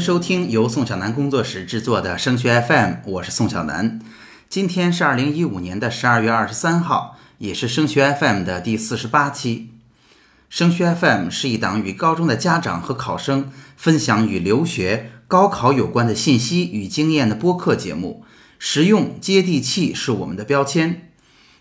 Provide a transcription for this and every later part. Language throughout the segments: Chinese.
收听由宋小南工作室制作的升学 FM，我是宋小南。今天是二零一五年的十二月二十三号，也是升学 FM 的第四十八期。升学 FM 是一档与高中的家长和考生分享与留学、高考有关的信息与经验的播客节目，实用接地气是我们的标签。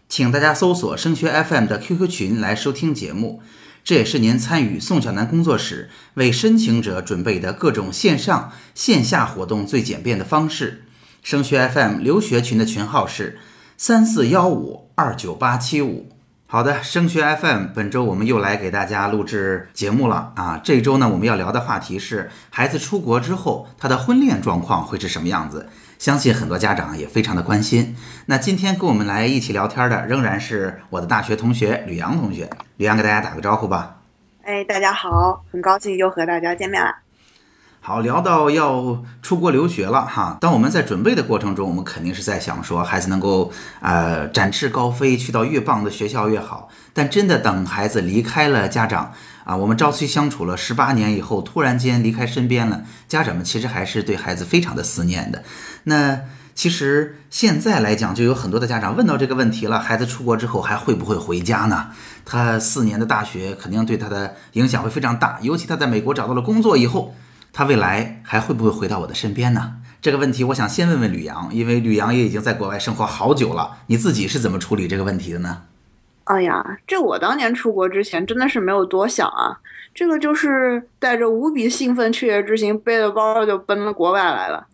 请大家搜索升学 FM 的 QQ 群来收听节目。这也是您参与宋小南工作室为申请者准备的各种线上、线下活动最简便的方式。升学 FM 留学群的群号是三四幺五二九八七五。好的，升学 FM 本周我们又来给大家录制节目了啊！这周呢，我们要聊的话题是孩子出国之后他的婚恋状况会是什么样子。相信很多家长也非常的关心。那今天跟我们来一起聊天的仍然是我的大学同学吕阳同学。吕阳给大家打个招呼吧。哎，大家好，很高兴又和大家见面了。好，聊到要出国留学了哈。当我们在准备的过程中，我们肯定是在想说，孩子能够呃展翅高飞，去到越棒的学校越好。但真的等孩子离开了家长啊，我们朝夕相处了十八年以后，突然间离开身边了，家长们其实还是对孩子非常的思念的。那其实现在来讲，就有很多的家长问到这个问题了：孩子出国之后还会不会回家呢？他四年的大学肯定对他的影响会非常大，尤其他在美国找到了工作以后。他未来还会不会回到我的身边呢？这个问题，我想先问问吕阳，因为吕阳也已经在国外生活好久了。你自己是怎么处理这个问题的呢？哎呀，这我当年出国之前真的是没有多想啊，这个就是带着无比兴奋、雀跃之心，背着包就奔了国外来了，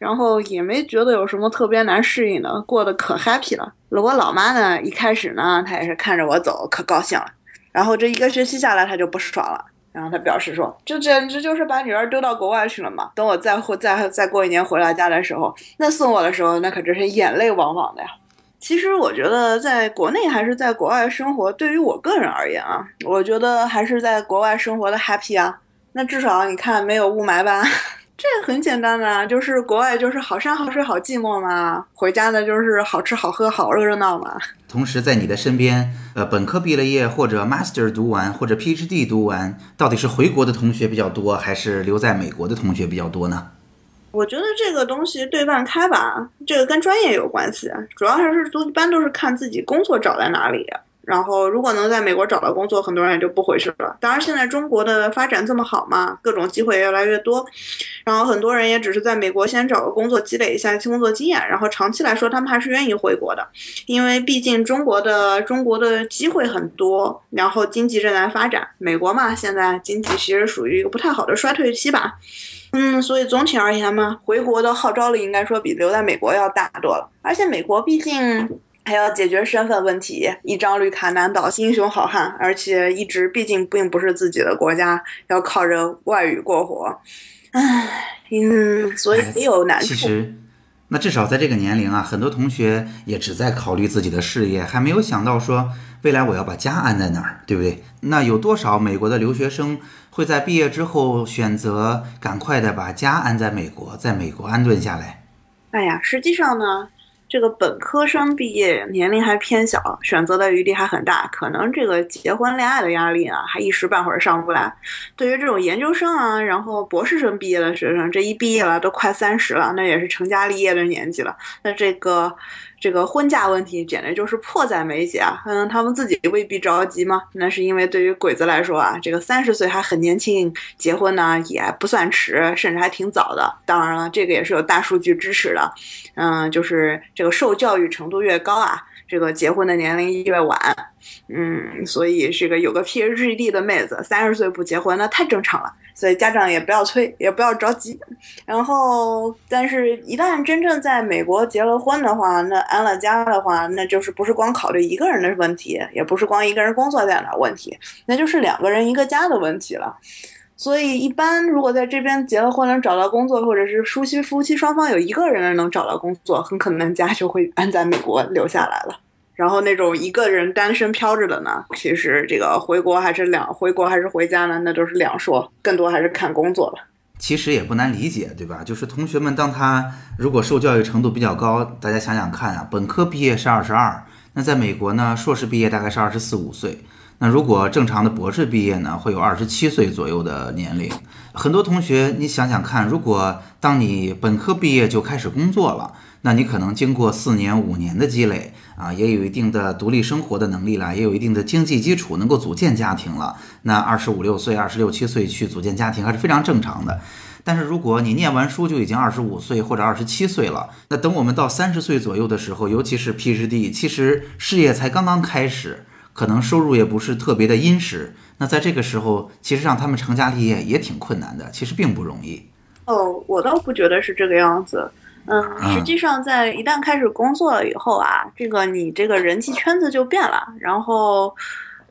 然后也没觉得有什么特别难适应的，过得可 happy 了。我老妈呢，一开始呢，她也是看着我走，可高兴了，然后这一个学期下来，她就不爽了。然后她表示说：“这简直就是把女儿丢到国外去了嘛！等我再回再再过一年回到家的时候，那送我的时候，那可真是眼泪汪汪的呀。”其实我觉得，在国内还是在国外生活，对于我个人而言啊，我觉得还是在国外生活的 happy 啊。那至少你看没有雾霾吧。这很简单的，就是国外就是好山好水好寂寞嘛，回家的就是好吃好喝好热闹嘛。同时在你的身边，呃，本科毕了业或者 master 读完或者 PhD 读完，到底是回国的同学比较多，还是留在美国的同学比较多呢？我觉得这个东西对半开吧，这个跟专业有关系，主要还是都一般都是看自己工作找在哪里。然后，如果能在美国找到工作，很多人也就不回去了。当然，现在中国的发展这么好嘛，各种机会越来越多。然后，很多人也只是在美国先找个工作，积累一下工作经验。然后，长期来说，他们还是愿意回国的，因为毕竟中国的中国的机会很多，然后经济正在发展。美国嘛，现在经济其实属于一个不太好的衰退期吧。嗯，所以总体而言嘛，回国的号召力应该说比留在美国要大多了。而且，美国毕竟。还要解决身份问题，一张绿卡难倒英雄好汉，而且一直毕竟并不是自己的国家，要靠着外语过活，唉，嗯，所以也有难处。其实，那至少在这个年龄啊，很多同学也只在考虑自己的事业，还没有想到说未来我要把家安在哪儿，对不对？那有多少美国的留学生会在毕业之后选择赶快的把家安在美国，在美国安顿下来？哎呀，实际上呢。这个本科生毕业年龄还偏小，选择的余地还很大，可能这个结婚恋爱的压力啊，还一时半会儿上不来。对于这种研究生啊，然后博士生毕业的学生，这一毕业了都快三十了，那也是成家立业的年纪了，那这个。这个婚嫁问题简直就是迫在眉睫啊！嗯，他们自己未必着急吗？那是因为对于鬼子来说啊，这个三十岁还很年轻，结婚呢也不算迟，甚至还挺早的。当然了，这个也是有大数据支持的。嗯，就是这个受教育程度越高啊。这个结婚的年龄越晚，嗯，所以这个有个 PhD 的妹子三十岁不结婚，那太正常了。所以家长也不要催，也不要着急。然后，但是一旦真正在美国结了婚的话，那安了家的话，那就是不是光考虑一个人的问题，也不是光一个人工作在哪问题，那就是两个人一个家的问题了。所以，一般如果在这边结了婚能找到工作，或者是夫妻夫妻双方有一个人能找到工作，很可能家就会安在美国留下来了。然后那种一个人单身飘着的呢，其实这个回国还是两回国还是回家呢，那都是两说，更多还是看工作了。其实也不难理解，对吧？就是同学们当他如果受教育程度比较高，大家想想看啊，本科毕业是二十二，那在美国呢，硕士毕业大概是二十四五岁。那如果正常的博士毕业呢，会有二十七岁左右的年龄。很多同学，你想想看，如果当你本科毕业就开始工作了，那你可能经过四年、五年的积累啊，也有一定的独立生活的能力了，也有一定的经济基础，能够组建家庭了。那二十五六岁、二十六七岁去组建家庭还是非常正常的。但是如果你念完书就已经二十五岁或者二十七岁了，那等我们到三十岁左右的时候，尤其是 PhD，其实事业才刚刚开始。可能收入也不是特别的殷实，那在这个时候，其实让他们成家立业也挺困难的，其实并不容易。哦，我倒不觉得是这个样子。嗯，实际上在一旦开始工作了以后啊，这个你这个人际圈子就变了，然后。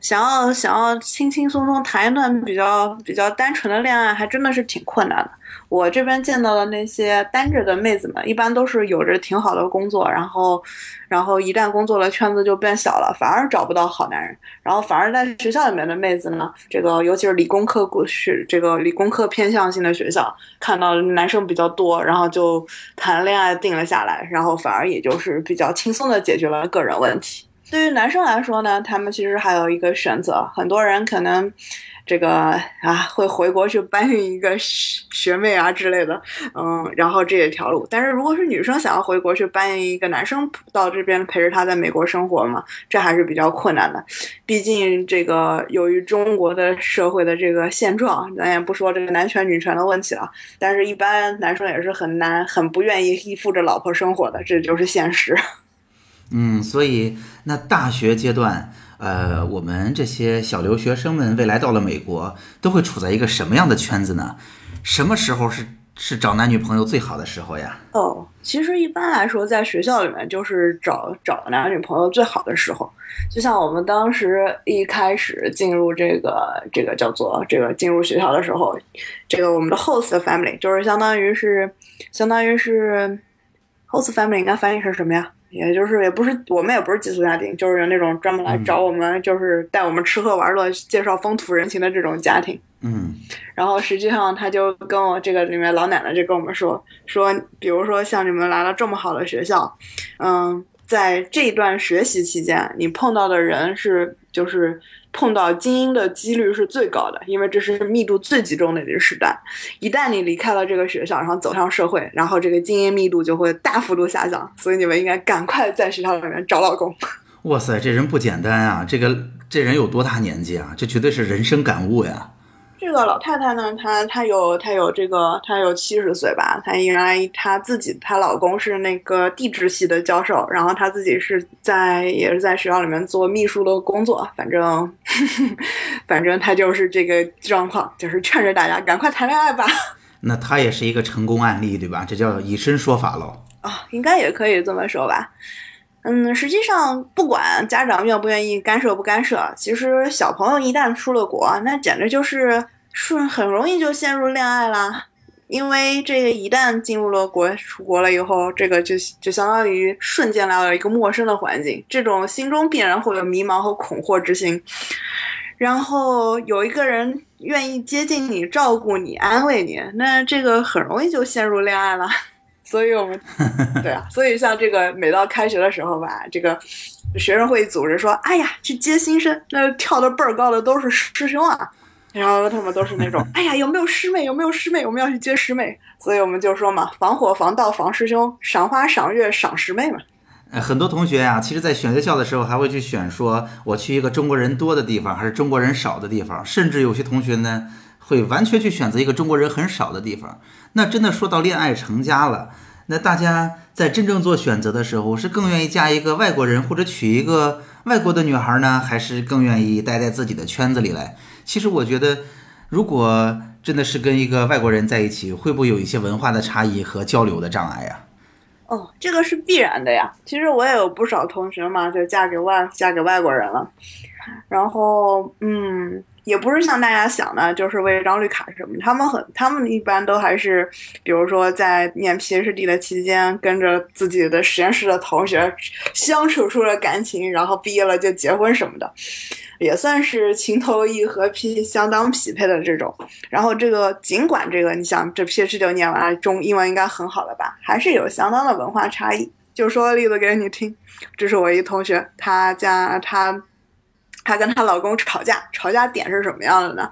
想要想要轻轻松松谈一段比较比较单纯的恋爱，还真的是挺困难的。我这边见到的那些单着的妹子们，一般都是有着挺好的工作，然后，然后一旦工作了，圈子就变小了，反而找不到好男人。然后反而在学校里面的妹子呢，这个尤其是理工科过去，这个理工科偏向性的学校，看到男生比较多，然后就谈恋爱定了下来，然后反而也就是比较轻松的解决了个人问题。对于男生来说呢，他们其实还有一个选择。很多人可能，这个啊会回国去搬运一个学妹啊之类的，嗯，然后这一条路。但是如果是女生想要回国去搬运一个男生到这边陪着他在美国生活嘛，这还是比较困难的。毕竟这个由于中国的社会的这个现状，咱也不说这个男权女权的问题了，但是一般男生也是很难、很不愿意依附着老婆生活的，这就是现实。嗯，所以那大学阶段，呃，我们这些小留学生们未来到了美国，都会处在一个什么样的圈子呢？什么时候是是找男女朋友最好的时候呀？哦，其实一般来说，在学校里面就是找找男女朋友最好的时候。就像我们当时一开始进入这个这个叫做这个进入学校的时候，这个我们的 host family 就是相当于是相当于是 host family 应该翻译成什么呀？也就是也不是我们也不是寄宿家庭，就是有那种专门来找我们，就是带我们吃喝玩乐、介绍风土人情的这种家庭。嗯，然后实际上他就跟我这个里面老奶奶就跟我们说说，比如说像你们来了这么好的学校，嗯，在这段学习期间，你碰到的人是就是。碰到精英的几率是最高的，因为这是密度最集中的一个时代。一旦你离开了这个学校，然后走上社会，然后这个精英密度就会大幅度下降。所以你们应该赶快在学校里面找老公。哇塞，这人不简单啊！这个这人有多大年纪啊？这绝对是人生感悟呀。这个老太太呢，她她有她有这个她有七十岁吧，她原来她自己她老公是那个地质系的教授，然后她自己是在也是在学校里面做秘书的工作，反正 反正她就是这个状况，就是劝着大家赶快谈恋爱吧。那她也是一个成功案例，对吧？这叫以身说法喽。啊，应该也可以这么说吧。嗯，实际上不管家长愿不愿意干涉不干涉，其实小朋友一旦出了国，那简直就是顺很容易就陷入恋爱啦。因为这个一旦进入了国出国了以后，这个就就相当于瞬间来到了一个陌生的环境，这种心中必然会有迷茫和恐惑之心。然后有一个人愿意接近你、照顾你、安慰你，那这个很容易就陷入恋爱了。所以我们 对啊，所以像这个每到开学的时候吧，这个学生会组织说：“哎呀，去接新生，那跳的倍儿高的都是师兄啊。”然后他们都是那种：“ 哎呀，有没有师妹？有没有师妹？我们要去接师妹。”所以我们就说嘛：“防火防盗防师兄，赏花赏月赏师妹嘛。”呃，很多同学呀，其实在选学校的时候还会去选说：“我去一个中国人多的地方，还是中国人少的地方？”甚至有些同学呢，会完全去选择一个中国人很少的地方。那真的说到恋爱成家了，那大家在真正做选择的时候，是更愿意嫁一个外国人或者娶一个外国的女孩呢，还是更愿意待在自己的圈子里来？其实我觉得，如果真的是跟一个外国人在一起，会不会有一些文化的差异和交流的障碍呀？哦，这个是必然的呀。其实我也有不少同学嘛，就嫁给外嫁给外国人了，然后嗯。也不是像大家想的，就是为了张绿卡什么。他们很，他们一般都还是，比如说在念 PhD 的期间，跟着自己的实验室的同学相处出了感情，然后毕业了就结婚什么的，也算是情投意合、匹相当匹配的这种。然后这个尽管这个，你想这 PhD 念完，中英文应该很好了吧，还是有相当的文化差异。就说个例子给你听，这是我一同学，他家他。她跟她老公吵架，吵架点是什么样的呢？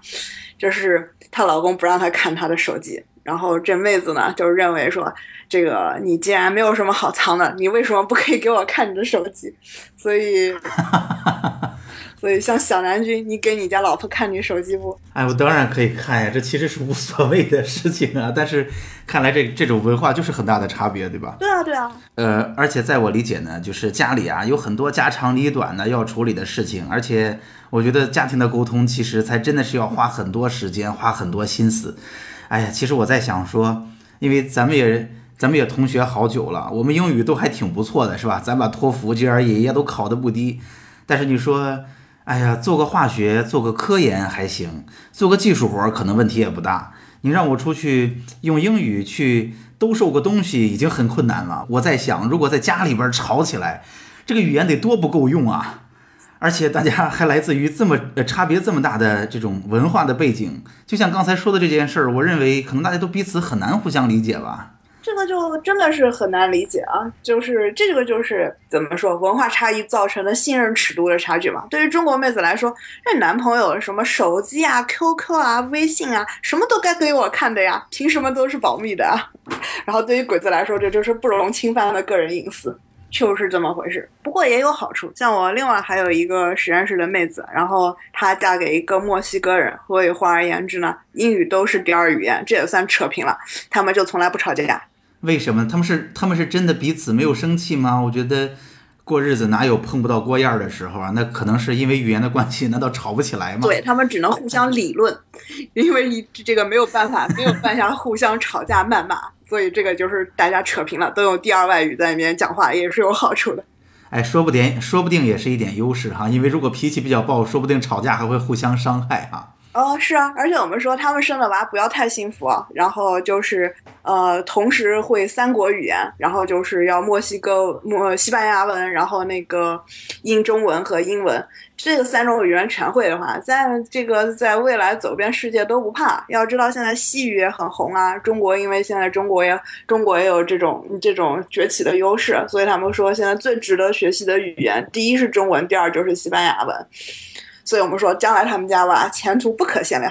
就是她老公不让她看她的手机，然后这妹子呢就认为说，这个你既然没有什么好藏的，你为什么不可以给我看你的手机？所以。所以，像小南君，你给你家老婆看你手机不？哎，我当然可以看呀，这其实是无所谓的事情啊。但是，看来这这种文化就是很大的差别，对吧？对啊，对啊。呃，而且在我理解呢，就是家里啊有很多家长里短的要处理的事情，而且我觉得家庭的沟通其实才真的是要花很多时间，花很多心思。哎呀，其实我在想说，因为咱们也咱们也同学好久了，我们英语都还挺不错的，是吧？咱把托福、GRE 也都考得不低，但是你说。哎呀，做个化学，做个科研还行，做个技术活可能问题也不大。你让我出去用英语去兜售个东西，已经很困难了。我在想，如果在家里边吵起来，这个语言得多不够用啊！而且大家还来自于这么差别这么大的这种文化的背景，就像刚才说的这件事儿，我认为可能大家都彼此很难互相理解吧。这个就真的是很难理解啊！就是这个就是怎么说，文化差异造成的信任尺度的差距嘛。对于中国妹子来说，这男朋友什么手机啊、QQ 啊、微信啊，什么都该给我看的呀，凭什么都是保密的？啊 然后对于鬼子来说，这就是不容侵犯的个人隐私，就是这么回事。不过也有好处，像我另外还有一个实验室的妹子，然后她嫁给一个墨西哥人，所以换而言之呢，英语都是第二语言，这也算扯平了。他们就从来不吵架。为什么他们是他们是真的彼此没有生气吗？我觉得过日子哪有碰不到锅沿儿的时候啊？那可能是因为语言的关系，难道吵不起来吗？对他们只能互相理论，因为这个没有办法，没有办法互相吵架谩骂，所以这个就是大家扯平了，都用第二外语在里面讲话也是有好处的。哎，说不定说不定也是一点优势哈，因为如果脾气比较暴，说不定吵架还会互相伤害哈。哦，是啊，而且我们说他们生的娃不要太幸福，然后就是呃，同时会三国语言，然后就是要墨西哥墨西班牙文，然后那个英中文和英文，这三种语言全会的话，在这个在未来走遍世界都不怕。要知道现在西语也很红啊，中国因为现在中国也中国也有这种这种崛起的优势，所以他们说现在最值得学习的语言，第一是中文，第二就是西班牙文。所以我们说，将来他们家娃前途不可限量。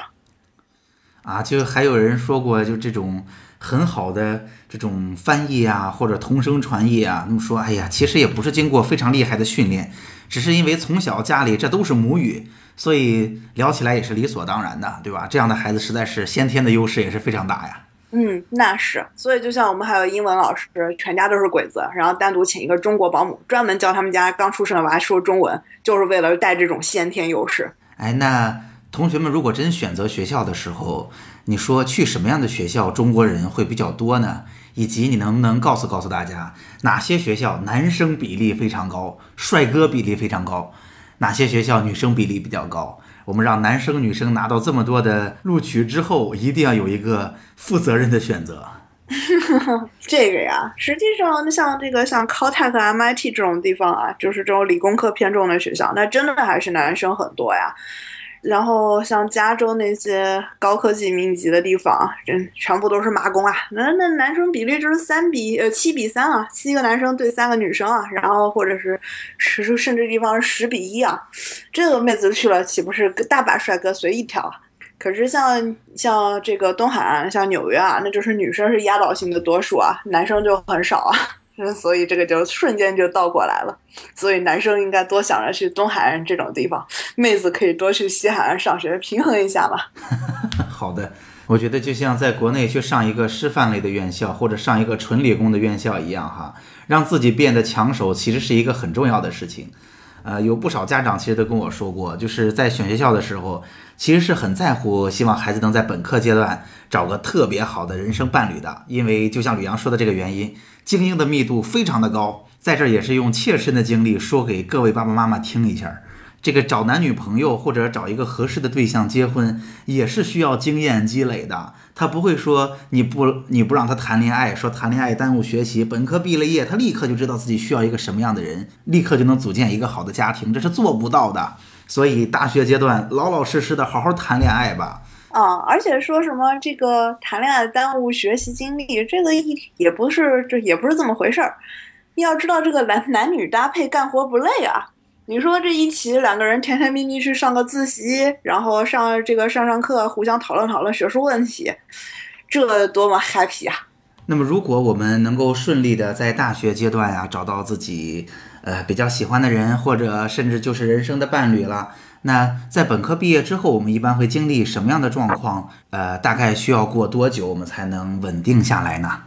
啊，就还有人说过，就这种很好的这种翻译啊，或者同声传译啊，那么说，哎呀，其实也不是经过非常厉害的训练，只是因为从小家里这都是母语，所以聊起来也是理所当然的，对吧？这样的孩子实在是先天的优势也是非常大呀。嗯，那是，所以就像我们还有英文老师，全家都是鬼子，然后单独请一个中国保姆，专门教他们家刚出生的娃说中文，就是为了带这种先天优势。哎，那同学们如果真选择学校的时候，你说去什么样的学校中国人会比较多呢？以及你能不能告诉告诉大家，哪些学校男生比例非常高，帅哥比例非常高，哪些学校女生比例比较高？我们让男生女生拿到这么多的录取之后，一定要有一个负责任的选择。这个呀，实际上像这个像 Caltech、MIT 这种地方啊，就是这种理工科偏重的学校，那真的还是男生很多呀。然后像加州那些高科技密集的地方，真全部都是麻工啊。那那男生比例就是三比呃七比三啊，七个男生对三个女生啊。然后或者是十甚至地方十比一啊，这个妹子去了岂不是大把帅哥随意挑啊？可是像像这个东海岸，像纽约啊，那就是女生是压倒性的多数啊，男生就很少啊。所以这个就瞬间就倒过来了，所以男生应该多想着去东海岸这种地方，妹子可以多去西海岸上学，平衡一下吧。好的，我觉得就像在国内去上一个师范类的院校，或者上一个纯理工的院校一样哈，让自己变得抢手，其实是一个很重要的事情。呃，有不少家长其实都跟我说过，就是在选学校的时候，其实是很在乎，希望孩子能在本科阶段找个特别好的人生伴侣的，因为就像吕阳说的这个原因。精英的密度非常的高，在这也是用切身的经历说给各位爸爸妈妈听一下。这个找男女朋友或者找一个合适的对象结婚，也是需要经验积累的。他不会说你不你不让他谈恋爱，说谈恋爱耽误学习。本科毕了业，他立刻就知道自己需要一个什么样的人，立刻就能组建一个好的家庭，这是做不到的。所以大学阶段老老实实的好好谈恋爱吧。啊，而且说什么这个谈恋爱耽误学习精力，这个一也不是，这也不是这么回事儿。要知道，这个男男女搭配干活不累啊。你说这一起两个人甜甜蜜蜜去上个自习，然后上这个上上课，互相讨论讨论学术问题，这多么 happy 啊！那么，如果我们能够顺利的在大学阶段呀找到自己呃比较喜欢的人，或者甚至就是人生的伴侣了，那在本科毕业之后，我们一般会经历什么样的状况？呃，大概需要过多久我们才能稳定下来呢？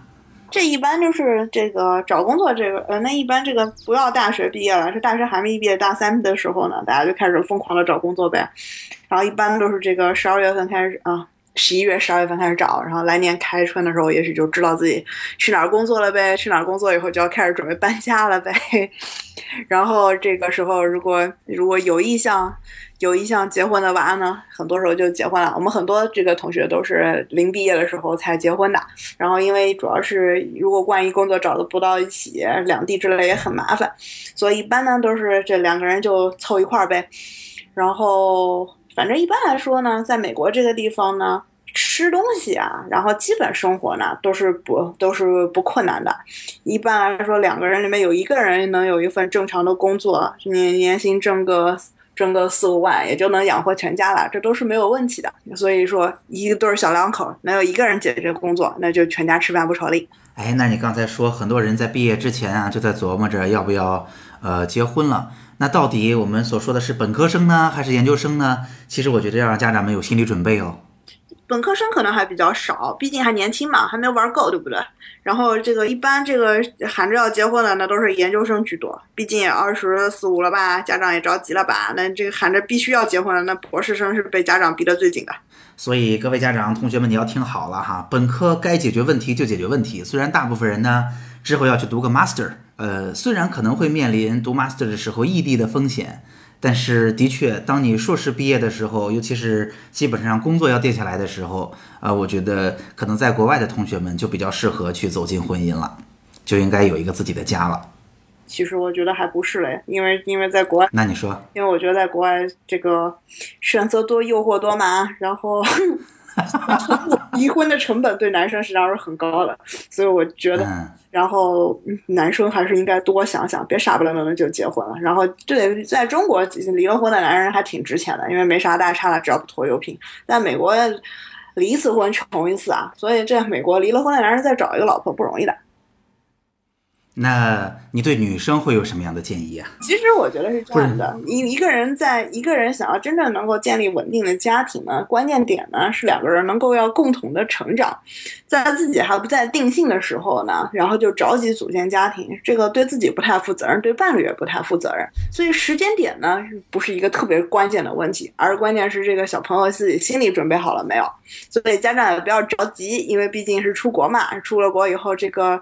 这一般就是这个找工作这个呃，那一般这个不要大学毕业了，是大学还没毕业大三的时候呢，大家就开始疯狂的找工作呗。然后一般都是这个十二月份开始啊，十一月、十二月份开始找，然后来年开春的时候，也许就知道自己去哪儿工作了呗。去哪儿工作以后，就要开始准备搬家了呗。然后这个时候，如果如果有意向。有意向结婚的娃呢，很多时候就结婚了。我们很多这个同学都是临毕业的时候才结婚的。然后因为主要是如果万一工作找的不到一起，两地之类也很麻烦，所以一般呢都是这两个人就凑一块儿呗。然后反正一般来说呢，在美国这个地方呢，吃东西啊，然后基本生活呢都是不都是不困难的。一般来说，两个人里面有一个人能有一份正常的工作，年年薪挣个。挣个四五万也就能养活全家了，这都是没有问题的。所以说，一对小两口没有一个人解决工作，那就全家吃饭不愁哩。哎，那你刚才说很多人在毕业之前啊，就在琢磨着要不要呃结婚了。那到底我们所说的是本科生呢，还是研究生呢？其实我觉得要让家长们有心理准备哦。本科生可能还比较少，毕竟还年轻嘛，还没玩够，对不对？然后这个一般这个喊着要结婚的，那都是研究生居多，毕竟也二十四五了吧，家长也着急了吧？那这个喊着必须要结婚的，那博士生是被家长逼得最紧的。所以各位家长、同学们，你要听好了哈，本科该解决问题就解决问题。虽然大部分人呢之后要去读个 master，呃，虽然可能会面临读 master 的时候异地的风险。但是，的确，当你硕士毕业的时候，尤其是基本上工作要定下来的时候，啊，我觉得可能在国外的同学们就比较适合去走进婚姻了，就应该有一个自己的家了。其实我觉得还不是嘞，因为因为在国外，那你说？因为我觉得在国外这个选择多，诱惑多嘛，然后 离婚的成本对男生实际上是很高的，所以我觉得。然后男生还是应该多想想，别傻不愣登的就结婚了。然后对，在中国离了婚的男人还挺值钱的，因为没啥大差的，只要不拖油瓶。在美国，离一次婚穷一次啊，所以这美国离了婚的男人再找一个老婆不容易的。那你对女生会有什么样的建议啊？其实我觉得是这样的，一一个人在一个人想要真正能够建立稳定的家庭呢，关键点呢是两个人能够要共同的成长，在自己还不在定性的时候呢，然后就着急组建家庭，这个对自己不太负责任，对伴侣也不太负责任。所以时间点呢不是一个特别关键的问题，而关键是这个小朋友自己心理准备好了没有。所以家长也不要着急，因为毕竟是出国嘛，出了国以后这个。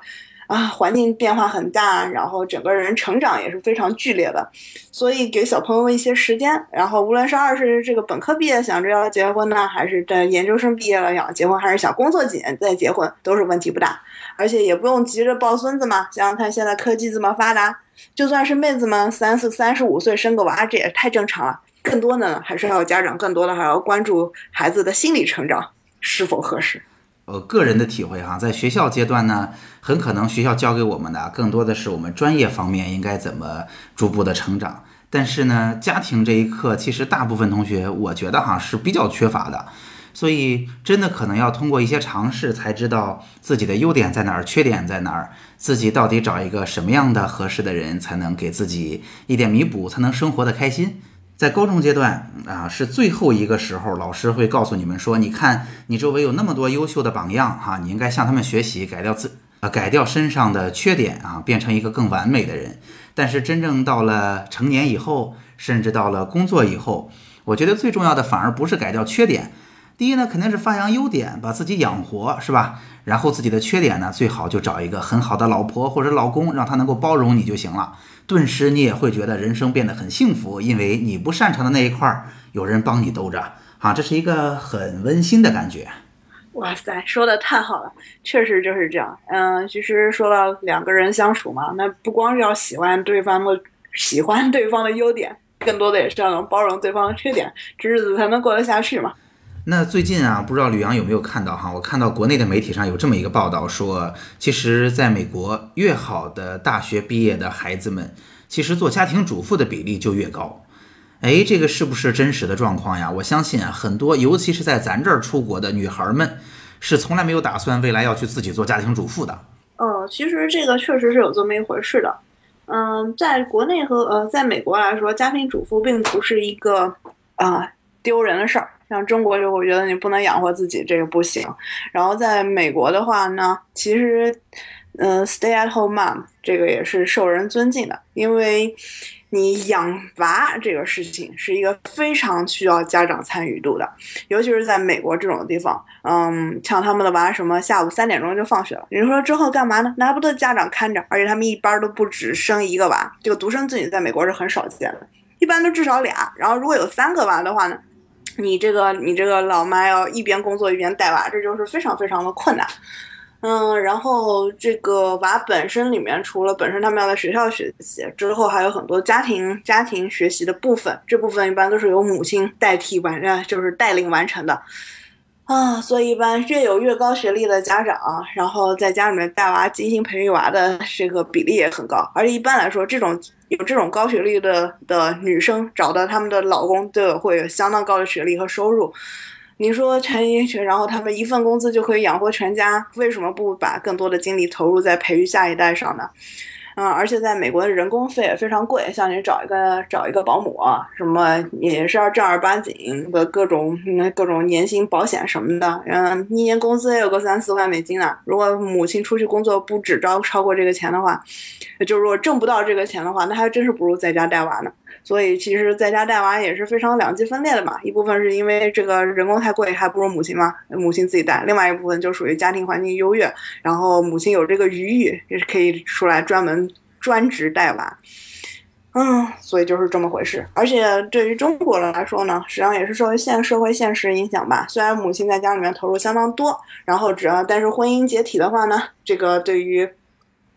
啊，环境变化很大，然后整个人成长也是非常剧烈的，所以给小朋友一些时间。然后无论是二是这个本科毕业想着要结婚呢，还是在研究生毕业了想结婚，还是想工作几年再结婚，都是问题不大。而且也不用急着抱孙子嘛。想想看，现在科技这么发达，就算是妹子们三四三十五岁生个娃，这也太正常了。更多的还是要家长，更多的还要关注孩子的心理成长是否合适。呃，个人的体会哈，在学校阶段呢，很可能学校教给我们的更多的是我们专业方面应该怎么逐步的成长。但是呢，家庭这一课，其实大部分同学我觉得哈是比较缺乏的。所以真的可能要通过一些尝试，才知道自己的优点在哪儿，缺点在哪儿，自己到底找一个什么样的合适的人，才能给自己一点弥补，才能生活的开心。在高中阶段啊，是最后一个时候，老师会告诉你们说：“你看，你周围有那么多优秀的榜样哈，你应该向他们学习，改掉自啊改掉身上的缺点啊，变成一个更完美的人。”但是真正到了成年以后，甚至到了工作以后，我觉得最重要的反而不是改掉缺点，第一呢，肯定是发扬优点，把自己养活，是吧？然后自己的缺点呢，最好就找一个很好的老婆或者老公，让他能够包容你就行了。顿时你也会觉得人生变得很幸福，因为你不擅长的那一块儿有人帮你兜着，啊，这是一个很温馨的感觉。哇塞，说的太好了，确实就是这样。嗯，其实说到两个人相处嘛，那不光是要喜欢对方的喜欢对方的优点，更多的也是要能包容对方的缺点，这日子才能过得下去嘛。那最近啊，不知道吕阳有没有看到哈？我看到国内的媒体上有这么一个报道，说其实在美国，越好的大学毕业的孩子们，其实做家庭主妇的比例就越高。哎，这个是不是真实的状况呀？我相信啊，很多尤其是在咱这儿出国的女孩们，是从来没有打算未来要去自己做家庭主妇的。呃，其实这个确实是有这么一回事的。嗯，在国内和呃，在美国来说，家庭主妇并不是一个啊丢人的事儿。像中国就我觉得你不能养活自己，这个不行。然后在美国的话呢，其实，嗯，stay at home mom 这个也是受人尊敬的，因为你养娃这个事情是一个非常需要家长参与度的，尤其是在美国这种地方，嗯，像他们的娃什么下午三点钟就放学了，你说之后干嘛呢？那还不得家长看着？而且他们一般都不止生一个娃，这个独生子女在美国是很少见的，一般都至少俩。然后如果有三个娃的话呢？你这个你这个老妈要一边工作一边带娃，这就是非常非常的困难。嗯，然后这个娃本身里面，除了本身他们要在学校学习之后，还有很多家庭家庭学习的部分，这部分一般都是由母亲代替完，就是带领完成的。啊，所以一般越有越高学历的家长，然后在家里面带娃、精心培育娃的这个比例也很高。而且一般来说，这种有这种高学历的的女生，找到他们的老公都有会有相当高的学历和收入。你说全英学，然后他们一份工资就可以养活全家，为什么不把更多的精力投入在培育下一代上呢？嗯，而且在美国的人工费也非常贵，像你找一个找一个保姆，什么也是要正儿八经的各种各种年薪保险什么的，嗯，一年工资也有个三四万美金呢。如果母亲出去工作不只招超过这个钱的话，就如果挣不到这个钱的话，那还真是不如在家带娃呢。所以其实在家带娃也是非常两极分裂的嘛，一部分是因为这个人工太贵，还不如母亲嘛，母亲自己带；另外一部分就属于家庭环境优越，然后母亲有这个余裕，也是可以出来专门专职带娃。嗯，所以就是这么回事。而且对于中国人来说呢，实际上也是受现社会现实影响吧。虽然母亲在家里面投入相当多，然后只要但是婚姻解体的话呢，这个对于。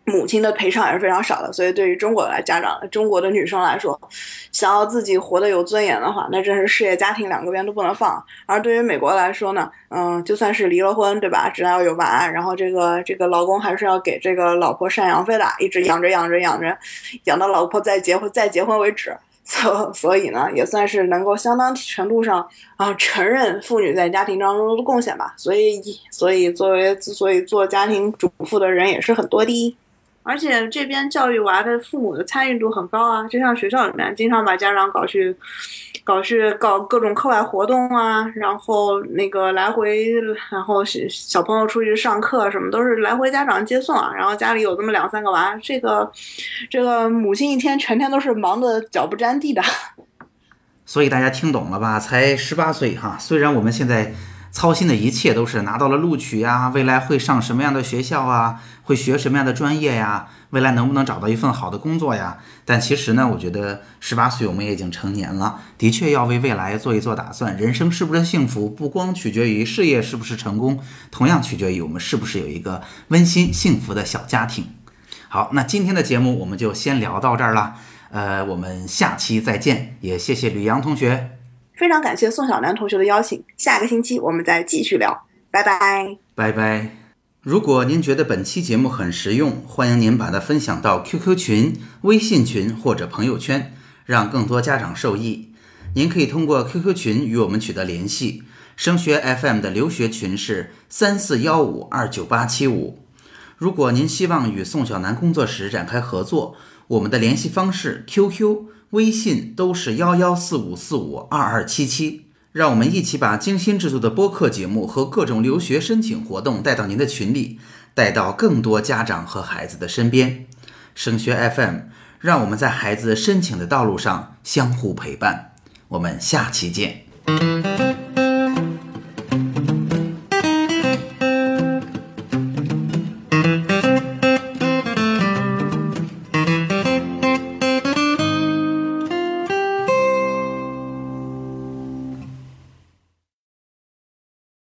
母亲的赔偿也是非常少的，所以对于中国来家长、中国的女生来说，想要自己活得有尊严的话，那真是事业家庭两个边都不能放。而对于美国来说呢，嗯，就算是离了婚，对吧？只要有娃，然后这个这个老公还是要给这个老婆赡养费的，一直养着养着养着，养到老婆再结婚再结婚为止。所 所以呢，也算是能够相当程度上啊承认妇女在家庭当中的贡献吧。所以所以作为所以做家庭主妇的人也是很多的。而且这边教育娃的父母的参与度很高啊，就像学校里面经常把家长搞去，搞去搞各种课外活动啊，然后那个来回，然后小小朋友出去上课什么都是来回家长接送啊，然后家里有这么两三个娃，这个这个母亲一天全天都是忙得脚不沾地的。所以大家听懂了吧？才十八岁哈，虽然我们现在。操心的一切都是拿到了录取呀，未来会上什么样的学校啊，会学什么样的专业呀，未来能不能找到一份好的工作呀？但其实呢，我觉得十八岁我们也已经成年了，的确要为未来做一做打算。人生是不是幸福，不光取决于事业是不是成功，同样取决于我们是不是有一个温馨幸福的小家庭。好，那今天的节目我们就先聊到这儿了，呃，我们下期再见，也谢谢吕阳同学。非常感谢宋小楠同学的邀请，下个星期我们再继续聊，拜拜，拜拜。如果您觉得本期节目很实用，欢迎您把它分享到 QQ 群、微信群或者朋友圈，让更多家长受益。您可以通过 QQ 群与我们取得联系，升学 FM 的留学群是三四幺五二九八七五。如果您希望与宋小楠工作室展开合作，我们的联系方式 QQ。微信都是幺幺四五四五二二七七，让我们一起把精心制作的播客节目和各种留学申请活动带到您的群里，带到更多家长和孩子的身边。升学 FM，让我们在孩子申请的道路上相互陪伴。我们下期见。